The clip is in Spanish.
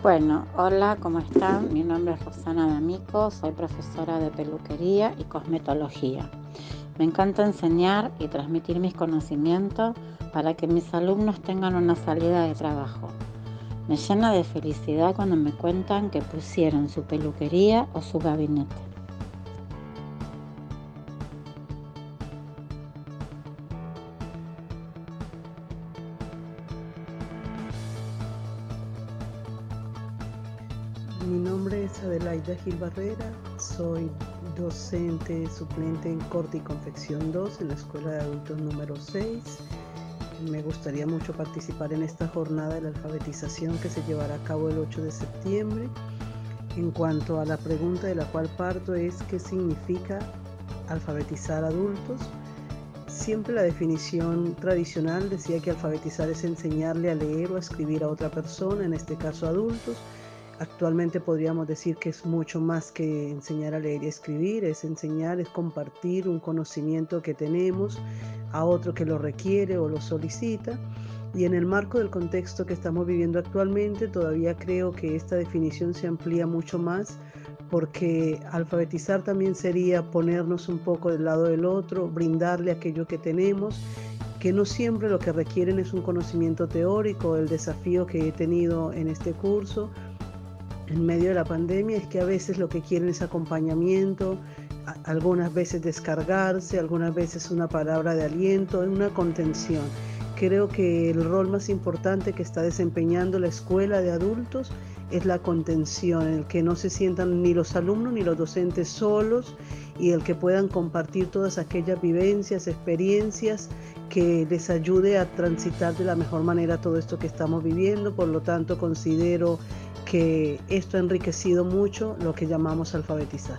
Bueno, hola, ¿cómo están? Mi nombre es Rosana D'Amico, soy profesora de peluquería y cosmetología. Me encanta enseñar y transmitir mis conocimientos para que mis alumnos tengan una salida de trabajo. Me llena de felicidad cuando me cuentan que pusieron su peluquería o su gabinete. Mi nombre es Adelaida Gil Barrera, soy docente suplente en corte y confección 2 en la Escuela de Adultos número 6. Me gustaría mucho participar en esta jornada de la alfabetización que se llevará a cabo el 8 de septiembre. En cuanto a la pregunta de la cual parto es qué significa alfabetizar adultos. Siempre la definición tradicional decía que alfabetizar es enseñarle a leer o a escribir a otra persona, en este caso adultos Actualmente podríamos decir que es mucho más que enseñar a leer y escribir, es enseñar, es compartir un conocimiento que tenemos a otro que lo requiere o lo solicita. Y en el marco del contexto que estamos viviendo actualmente, todavía creo que esta definición se amplía mucho más porque alfabetizar también sería ponernos un poco del lado del otro, brindarle aquello que tenemos que no siempre lo que requieren es un conocimiento teórico, el desafío que he tenido en este curso en medio de la pandemia es que a veces lo que quieren es acompañamiento, algunas veces descargarse, algunas veces una palabra de aliento, una contención. Creo que el rol más importante que está desempeñando la escuela de adultos es la contención, el que no se sientan ni los alumnos ni los docentes solos y el que puedan compartir todas aquellas vivencias, experiencias que les ayude a transitar de la mejor manera todo esto que estamos viviendo. Por lo tanto, considero que esto ha enriquecido mucho lo que llamamos alfabetizar.